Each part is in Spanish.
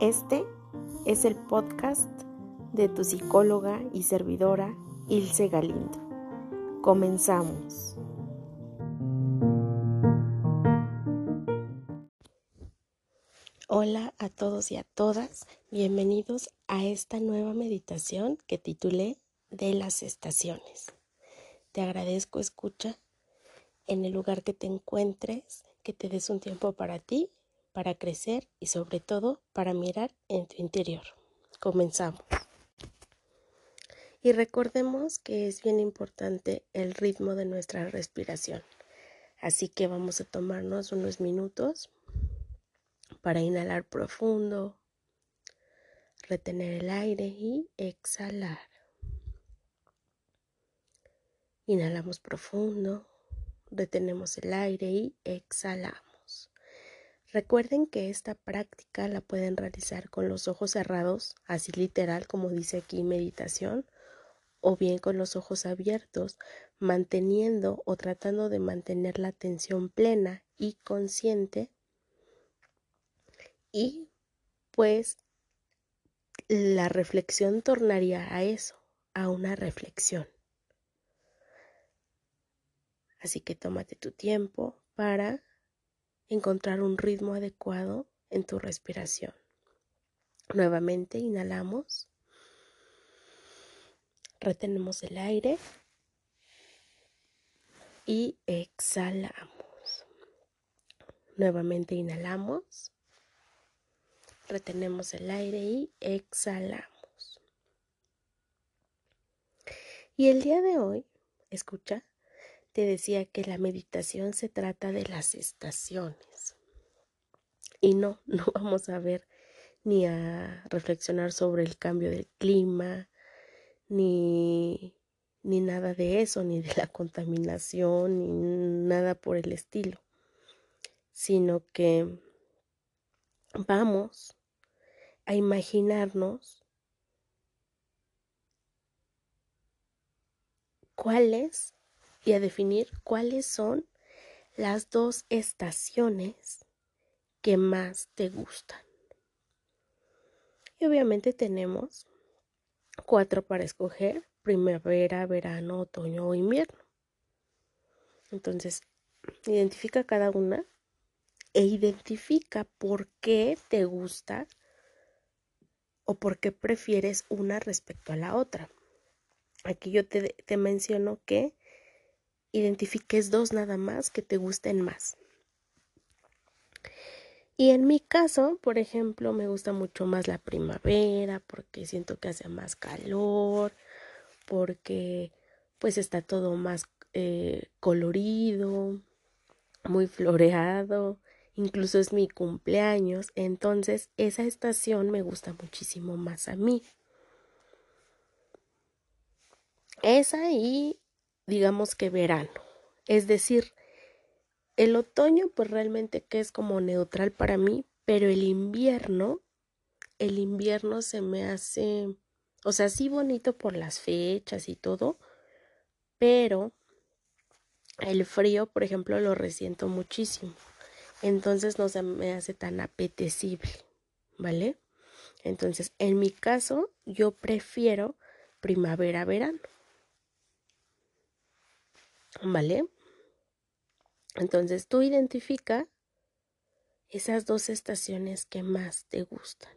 Este es el podcast de tu psicóloga y servidora Ilse Galindo. Comenzamos. Hola a todos y a todas, bienvenidos a esta nueva meditación que titulé de las estaciones. Te agradezco escucha en el lugar que te encuentres, que te des un tiempo para ti para crecer y sobre todo para mirar en tu interior. Comenzamos. Y recordemos que es bien importante el ritmo de nuestra respiración. Así que vamos a tomarnos unos minutos para inhalar profundo, retener el aire y exhalar. Inhalamos profundo, retenemos el aire y exhalamos. Recuerden que esta práctica la pueden realizar con los ojos cerrados, así literal como dice aquí meditación, o bien con los ojos abiertos, manteniendo o tratando de mantener la atención plena y consciente. Y pues la reflexión tornaría a eso, a una reflexión. Así que tómate tu tiempo para encontrar un ritmo adecuado en tu respiración. Nuevamente inhalamos, retenemos el aire y exhalamos. Nuevamente inhalamos, retenemos el aire y exhalamos. Y el día de hoy, escucha, te decía que la meditación se trata de las estaciones. Y no, no vamos a ver ni a reflexionar sobre el cambio del clima, ni, ni nada de eso, ni de la contaminación, ni nada por el estilo, sino que vamos a imaginarnos cuáles y a definir cuáles son las dos estaciones que más te gustan. Y obviamente tenemos cuatro para escoger, primavera, verano, otoño o invierno. Entonces, identifica cada una e identifica por qué te gusta o por qué prefieres una respecto a la otra. Aquí yo te, te menciono que identifiques dos nada más que te gusten más. Y en mi caso, por ejemplo, me gusta mucho más la primavera porque siento que hace más calor, porque pues está todo más eh, colorido, muy floreado, incluso es mi cumpleaños, entonces esa estación me gusta muchísimo más a mí. Esa y digamos que verano. Es decir, el otoño pues realmente que es como neutral para mí, pero el invierno, el invierno se me hace, o sea, sí bonito por las fechas y todo, pero el frío, por ejemplo, lo resiento muchísimo. Entonces no se me hace tan apetecible, ¿vale? Entonces, en mi caso, yo prefiero primavera-verano. ¿Vale? Entonces tú identifica esas dos estaciones que más te gustan.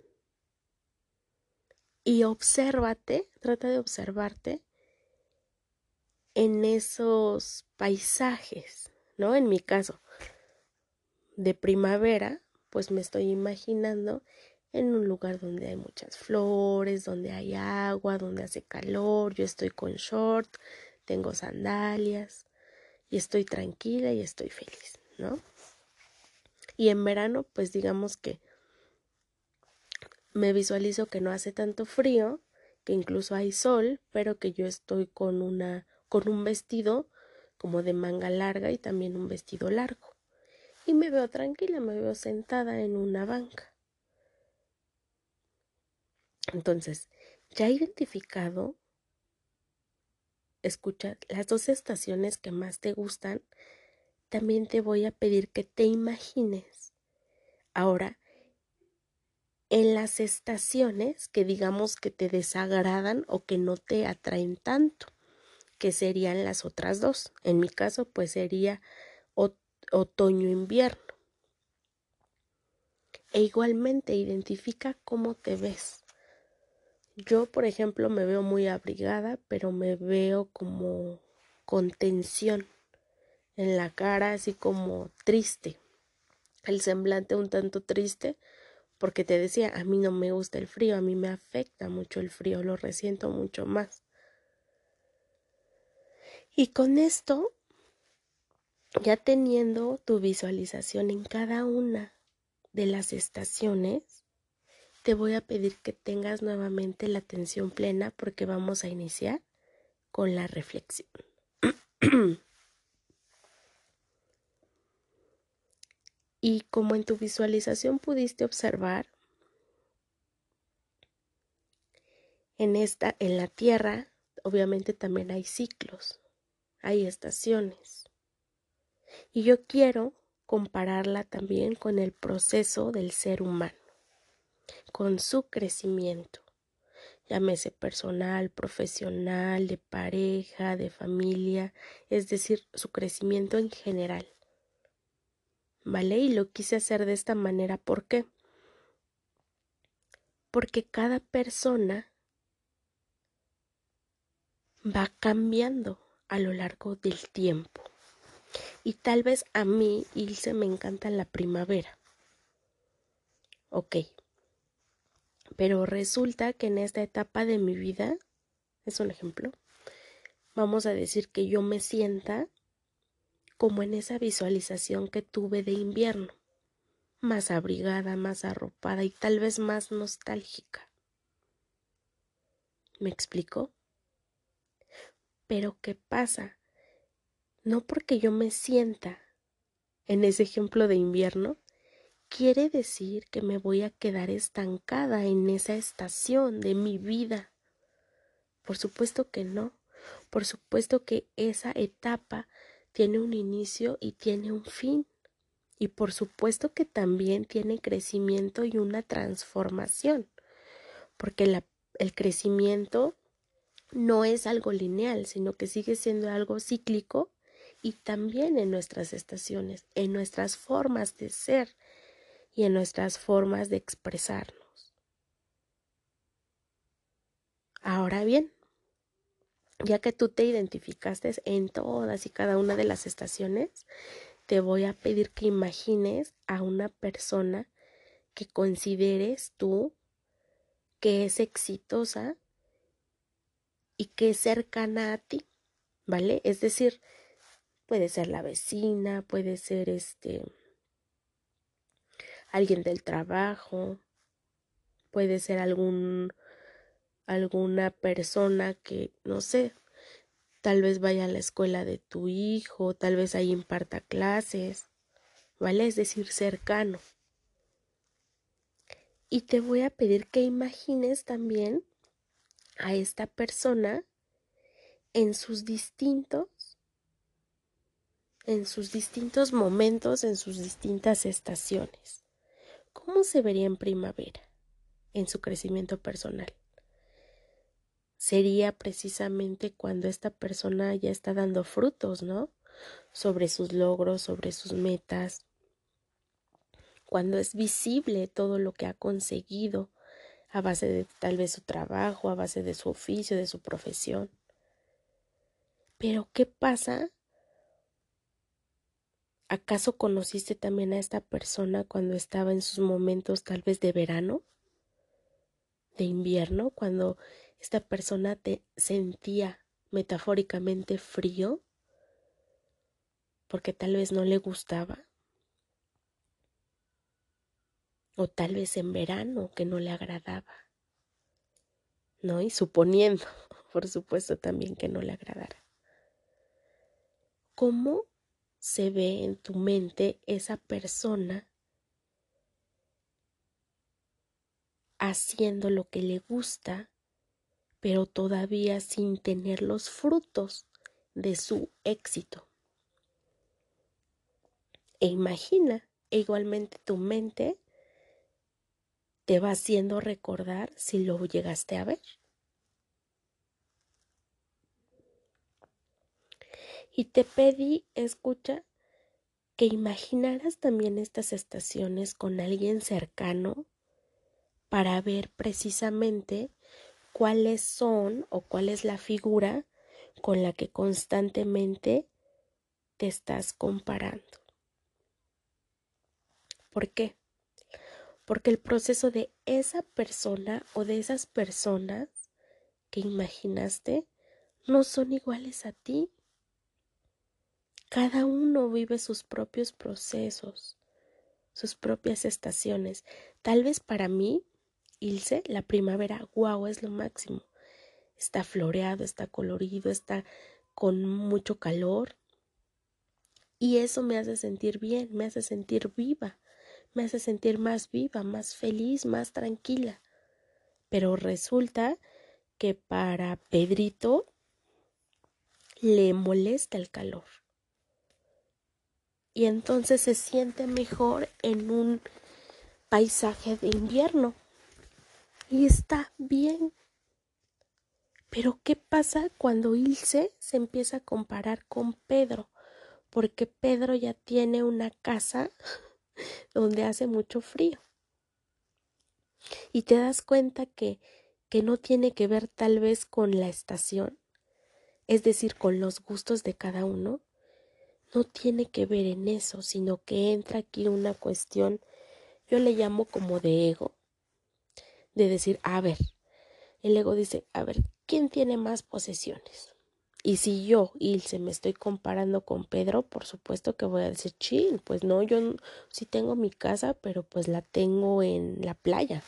Y obsérvate, trata de observarte en esos paisajes, ¿no? En mi caso, de primavera, pues me estoy imaginando en un lugar donde hay muchas flores, donde hay agua, donde hace calor, yo estoy con short, tengo sandalias, y estoy tranquila y estoy feliz, ¿no? Y en verano, pues digamos que me visualizo que no hace tanto frío, que incluso hay sol, pero que yo estoy con una con un vestido como de manga larga y también un vestido largo. Y me veo tranquila, me veo sentada en una banca. Entonces, ya identificado escucha las dos estaciones que más te gustan, también te voy a pedir que te imagines ahora en las estaciones que digamos que te desagradan o que no te atraen tanto, que serían las otras dos. En mi caso, pues sería otoño-invierno. E igualmente identifica cómo te ves. Yo, por ejemplo, me veo muy abrigada, pero me veo como con tensión en la cara, así como triste. El semblante un tanto triste, porque te decía, a mí no me gusta el frío, a mí me afecta mucho el frío, lo resiento mucho más. Y con esto, ya teniendo tu visualización en cada una de las estaciones, te voy a pedir que tengas nuevamente la atención plena porque vamos a iniciar con la reflexión. y como en tu visualización pudiste observar, en esta, en la Tierra, obviamente también hay ciclos, hay estaciones. Y yo quiero compararla también con el proceso del ser humano, con su crecimiento, llámese personal, profesional, de pareja, de familia, es decir, su crecimiento en general. ¿Vale? Y lo quise hacer de esta manera, ¿por qué? Porque cada persona va cambiando a lo largo del tiempo. Y tal vez a mí, Ilse, me encanta la primavera. Ok. Pero resulta que en esta etapa de mi vida, es un ejemplo, vamos a decir que yo me sienta como en esa visualización que tuve de invierno, más abrigada, más arropada y tal vez más nostálgica. ¿Me explico? Pero ¿qué pasa? No porque yo me sienta en ese ejemplo de invierno, quiere decir que me voy a quedar estancada en esa estación de mi vida. Por supuesto que no. Por supuesto que esa etapa tiene un inicio y tiene un fin. Y por supuesto que también tiene crecimiento y una transformación. Porque el crecimiento no es algo lineal, sino que sigue siendo algo cíclico y también en nuestras estaciones, en nuestras formas de ser y en nuestras formas de expresarnos. Ahora bien, ya que tú te identificaste en todas y cada una de las estaciones, te voy a pedir que imagines a una persona que consideres tú que es exitosa y que es cercana a ti, ¿vale? Es decir, Puede ser la vecina, puede ser este alguien del trabajo, puede ser algún alguna persona que no sé, tal vez vaya a la escuela de tu hijo, tal vez ahí imparta clases, ¿vale? Es decir, cercano. Y te voy a pedir que imagines también a esta persona en sus distintos en sus distintos momentos, en sus distintas estaciones. ¿Cómo se vería en primavera, en su crecimiento personal? Sería precisamente cuando esta persona ya está dando frutos, ¿no? Sobre sus logros, sobre sus metas, cuando es visible todo lo que ha conseguido a base de tal vez su trabajo, a base de su oficio, de su profesión. Pero ¿qué pasa ¿Acaso conociste también a esta persona cuando estaba en sus momentos tal vez de verano? ¿De invierno? Cuando esta persona te sentía metafóricamente frío? Porque tal vez no le gustaba. O tal vez en verano que no le agradaba. ¿No? Y suponiendo, por supuesto, también que no le agradara. ¿Cómo se ve en tu mente esa persona haciendo lo que le gusta, pero todavía sin tener los frutos de su éxito. E imagina, e igualmente tu mente te va haciendo recordar si lo llegaste a ver. Y te pedí, escucha, que imaginaras también estas estaciones con alguien cercano para ver precisamente cuáles son o cuál es la figura con la que constantemente te estás comparando. ¿Por qué? Porque el proceso de esa persona o de esas personas que imaginaste no son iguales a ti. Cada uno vive sus propios procesos, sus propias estaciones. Tal vez para mí, Ilse, la primavera, guau, es lo máximo. Está floreado, está colorido, está con mucho calor. Y eso me hace sentir bien, me hace sentir viva, me hace sentir más viva, más feliz, más tranquila. Pero resulta que para Pedrito le molesta el calor y entonces se siente mejor en un paisaje de invierno. Y está bien. Pero ¿qué pasa cuando Ilse se empieza a comparar con Pedro? Porque Pedro ya tiene una casa donde hace mucho frío. Y te das cuenta que, que no tiene que ver tal vez con la estación, es decir, con los gustos de cada uno, no tiene que ver en eso, sino que entra aquí una cuestión, yo le llamo como de ego, de decir, a ver, el ego dice, a ver, ¿quién tiene más posesiones? Y si yo, Ilse, me estoy comparando con Pedro, por supuesto que voy a decir, chin, pues no, yo sí tengo mi casa, pero pues la tengo en la playa.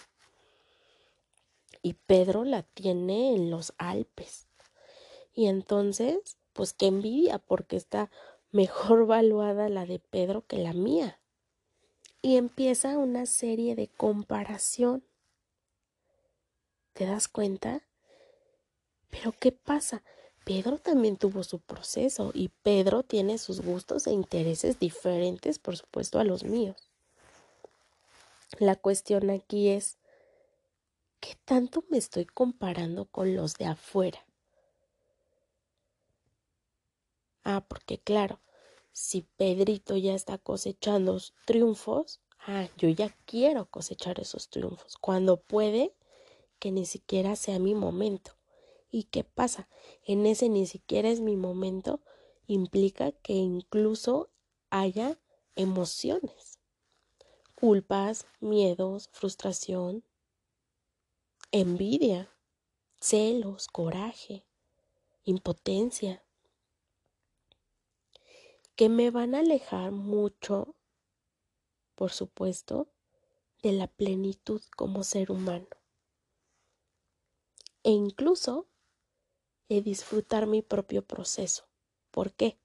Y Pedro la tiene en los Alpes. Y entonces, pues qué envidia, porque está mejor valuada la de Pedro que la mía. Y empieza una serie de comparación. ¿Te das cuenta? Pero ¿qué pasa? Pedro también tuvo su proceso y Pedro tiene sus gustos e intereses diferentes, por supuesto, a los míos. La cuestión aquí es, ¿qué tanto me estoy comparando con los de afuera? Ah, porque claro, si Pedrito ya está cosechando triunfos, ah, yo ya quiero cosechar esos triunfos. Cuando puede, que ni siquiera sea mi momento. ¿Y qué pasa? En ese ni siquiera es mi momento, implica que incluso haya emociones, culpas, miedos, frustración, envidia, celos, coraje, impotencia que me van a alejar mucho, por supuesto, de la plenitud como ser humano. E incluso de disfrutar mi propio proceso. ¿Por qué?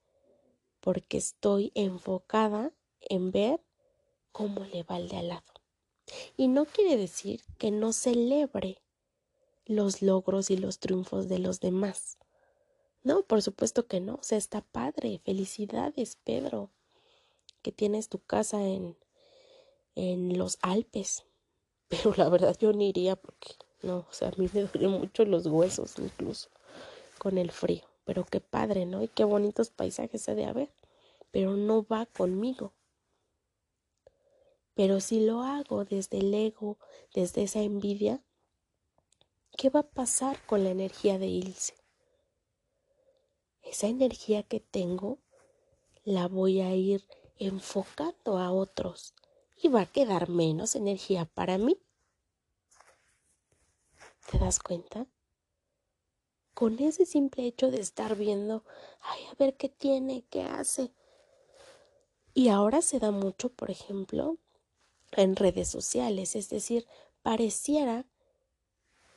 Porque estoy enfocada en ver cómo le va al lado. Y no quiere decir que no celebre los logros y los triunfos de los demás. No, por supuesto que no. O sea, está padre. Felicidades, Pedro. Que tienes tu casa en, en los Alpes. Pero la verdad yo ni iría porque no, o sea, a mí me duelen mucho los huesos incluso con el frío. Pero qué padre, ¿no? Y qué bonitos paisajes se de haber. Pero no va conmigo. Pero si lo hago desde el ego, desde esa envidia, ¿qué va a pasar con la energía de Ilse? Esa energía que tengo la voy a ir enfocando a otros y va a quedar menos energía para mí. ¿Te das cuenta? Con ese simple hecho de estar viendo, ay, a ver qué tiene, qué hace. Y ahora se da mucho, por ejemplo, en redes sociales, es decir, pareciera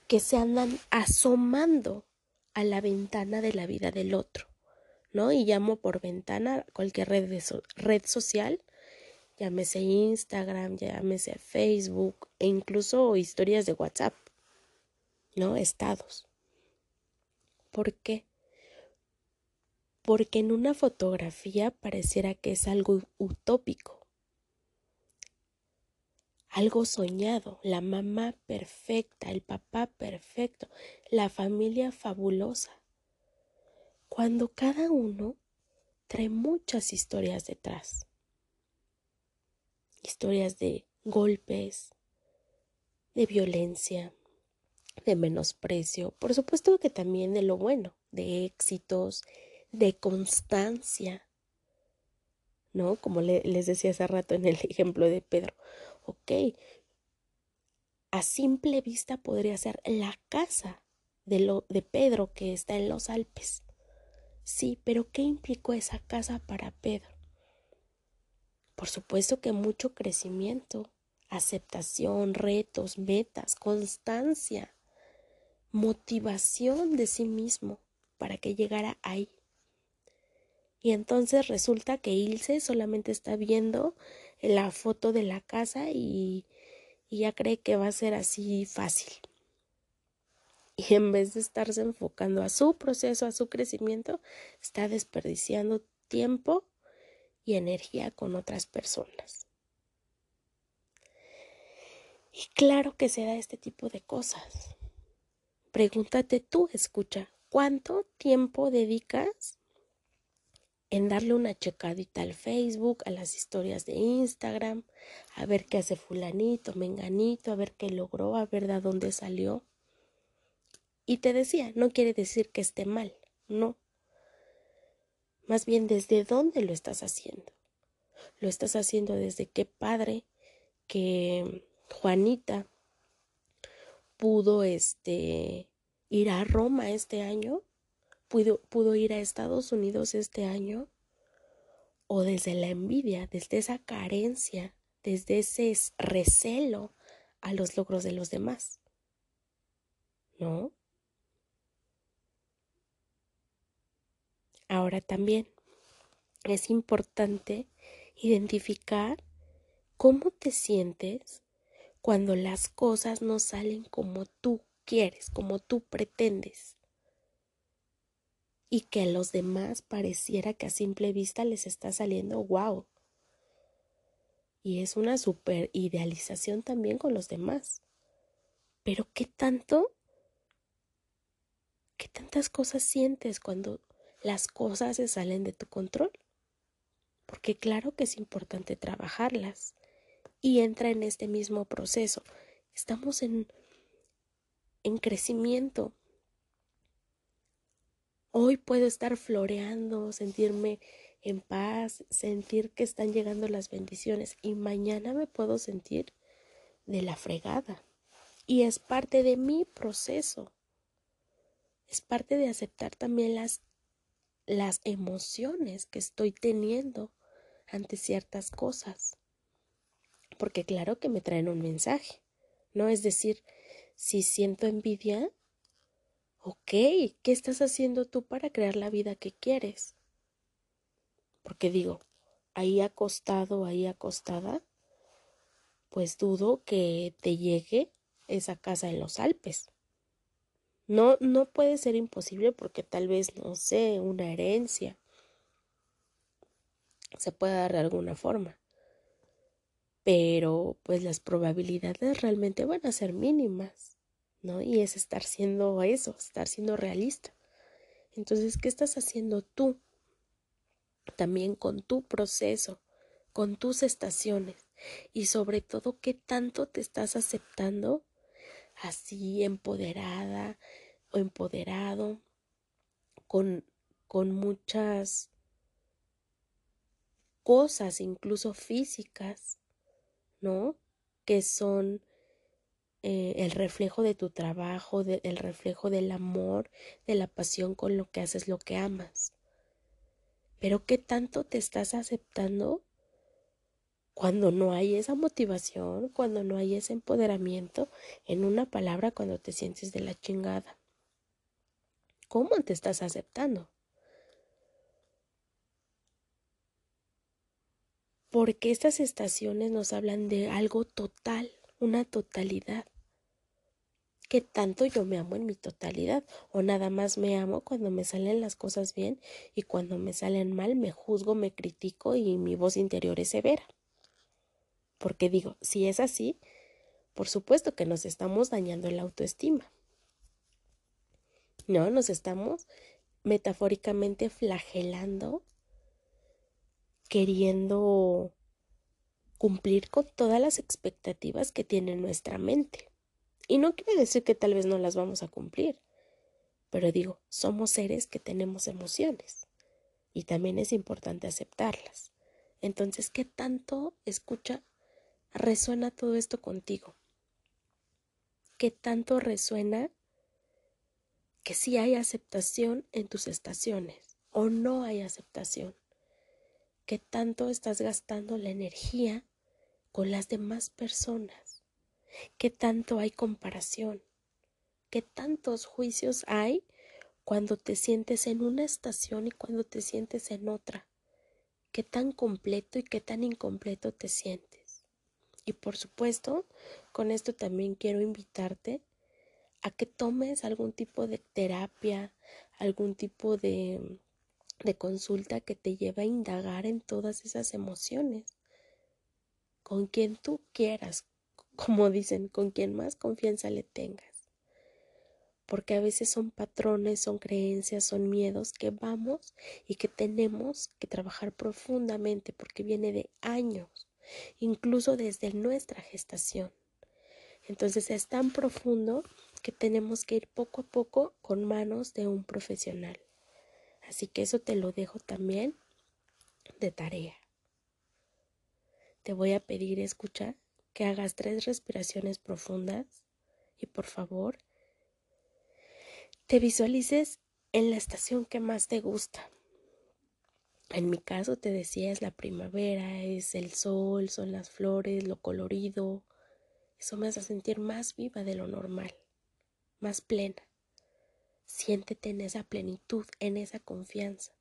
que se andan asomando a la ventana de la vida del otro, ¿no? Y llamo por ventana cualquier red, red social, llámese Instagram, llámese Facebook e incluso historias de WhatsApp, ¿no? Estados. ¿Por qué? Porque en una fotografía pareciera que es algo utópico, algo soñado, la mamá perfecta, el papá perfecto, la familia fabulosa. Cuando cada uno trae muchas historias detrás. Historias de golpes, de violencia, de menosprecio, por supuesto que también de lo bueno, de éxitos, de constancia, ¿no? Como les decía hace rato en el ejemplo de Pedro, ok, a simple vista podría ser la casa de, lo, de Pedro que está en los Alpes. Sí, pero ¿qué implicó esa casa para Pedro? Por supuesto que mucho crecimiento, aceptación, retos, metas, constancia, motivación de sí mismo para que llegara ahí. Y entonces resulta que Ilse solamente está viendo la foto de la casa y, ya cree que va a ser así fácil. Y en vez de estarse enfocando a su proceso, a su crecimiento, está desperdiciando tiempo y energía con otras personas. Y claro que se da este tipo de cosas. Pregúntate tú, escucha, ¿cuánto tiempo dedicas en darle una checadita al Facebook, a las historias de Instagram, a ver qué hace fulanito, menganito, a ver qué logró, a ver de dónde salió. Y te decía, no quiere decir que esté mal, no. Más bien desde dónde lo estás haciendo. Lo estás haciendo desde qué padre que Juanita pudo este ir a Roma este año pudo, pudo ir a Estados Unidos este año, o desde la envidia, desde esa carencia, desde ese recelo a los logros de los demás. ¿No? Ahora también es importante identificar cómo te sientes cuando las cosas no salen como tú quieres, como tú pretendes y que a los demás pareciera que a simple vista les está saliendo wow. Y es una super idealización también con los demás. Pero ¿qué tanto? ¿Qué tantas cosas sientes cuando las cosas se salen de tu control? Porque claro que es importante trabajarlas y entra en este mismo proceso. Estamos en, en crecimiento, Hoy puedo estar floreando, sentirme en paz, sentir que están llegando las bendiciones y mañana me puedo sentir de la fregada. Y es parte de mi proceso. Es parte de aceptar también las, las emociones que estoy teniendo ante ciertas cosas. Porque claro que me traen un mensaje. No es decir, si siento envidia, Ok, ¿qué estás haciendo tú para crear la vida que quieres? Porque digo, ahí acostado, ahí acostada, pues dudo que te llegue esa casa en los Alpes. No, no puede ser imposible porque tal vez, no sé, una herencia se pueda dar de alguna forma. Pero pues las probabilidades realmente van a ser mínimas. ¿No? Y es estar siendo eso, estar siendo realista. Entonces, ¿qué estás haciendo tú? También con tu proceso, con tus estaciones y sobre todo, ¿qué tanto te estás aceptando así empoderada o empoderado con, con muchas cosas, incluso físicas, ¿no? Que son eh, el reflejo de tu trabajo, el reflejo del amor, de la pasión con lo que haces lo que amas. Pero ¿qué tanto te estás aceptando cuando no hay esa motivación, cuando no hay ese empoderamiento, en una palabra, cuando te sientes de la chingada? ¿Cómo te estás aceptando? Porque estas estaciones nos hablan de algo total, una totalidad. ¿Qué tanto yo me amo en mi totalidad? ¿O nada más me amo cuando me salen las cosas bien y cuando me salen mal me juzgo, me critico y mi voz interior es severa? Porque digo, si es así, por supuesto que nos estamos dañando la autoestima. No, nos estamos metafóricamente flagelando, queriendo cumplir con todas las expectativas que tiene nuestra mente. Y no quiere decir que tal vez no las vamos a cumplir, pero digo, somos seres que tenemos emociones y también es importante aceptarlas. Entonces, ¿qué tanto escucha, resuena todo esto contigo? ¿Qué tanto resuena que sí hay aceptación en tus estaciones o no hay aceptación? ¿Qué tanto estás gastando la energía con las demás personas? ¿Qué tanto hay comparación? ¿Qué tantos juicios hay cuando te sientes en una estación y cuando te sientes en otra? ¿Qué tan completo y qué tan incompleto te sientes? Y por supuesto, con esto también quiero invitarte a que tomes algún tipo de terapia, algún tipo de, de consulta que te lleve a indagar en todas esas emociones, con quien tú quieras, como dicen, con quien más confianza le tengas porque a veces son patrones, son creencias, son miedos que vamos y que tenemos que trabajar profundamente porque viene de años, incluso desde nuestra gestación. Entonces es tan profundo que tenemos que ir poco a poco con manos de un profesional. Así que eso te lo dejo también de tarea. Te voy a pedir, escucha, que hagas tres respiraciones profundas y por favor te visualices en la estación que más te gusta. En mi caso te decía es la primavera, es el sol, son las flores, lo colorido. Eso me hace sentir más viva de lo normal, más plena. Siéntete en esa plenitud, en esa confianza,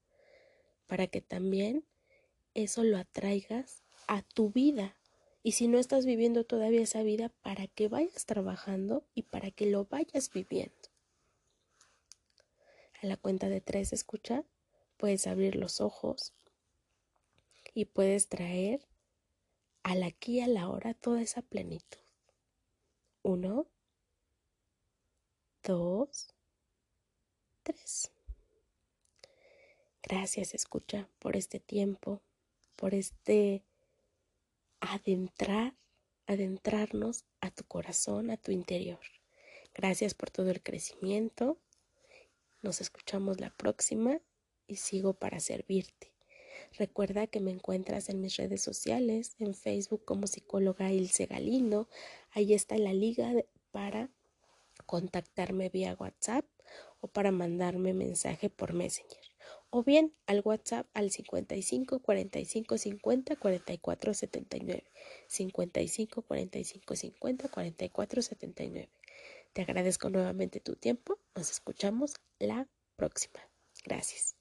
para que también eso lo atraigas a tu vida. Y si no estás viviendo todavía esa vida, para que vayas trabajando y para que lo vayas viviendo. A la cuenta de tres, escucha, puedes abrir los ojos y puedes traer al aquí y a la hora toda esa plenitud. Uno, dos, tres. Gracias, escucha, por este tiempo, por este adentrar, adentrarnos a tu corazón, a tu interior. Gracias por todo el crecimiento nos escuchamos la próxima y sigo para servirte. Recuerda que me encuentras en mis redes sociales, en Facebook como psicóloga Ilse Galindo. Ahí está la liga para contactarme vía WhatsApp o para mandarme mensaje por Messenger. O bien al WhatsApp al 55 45 50 44 79. 55 45 50 44 79. Te agradezco nuevamente tu tiempo. Nos escuchamos la próxima. Gracias.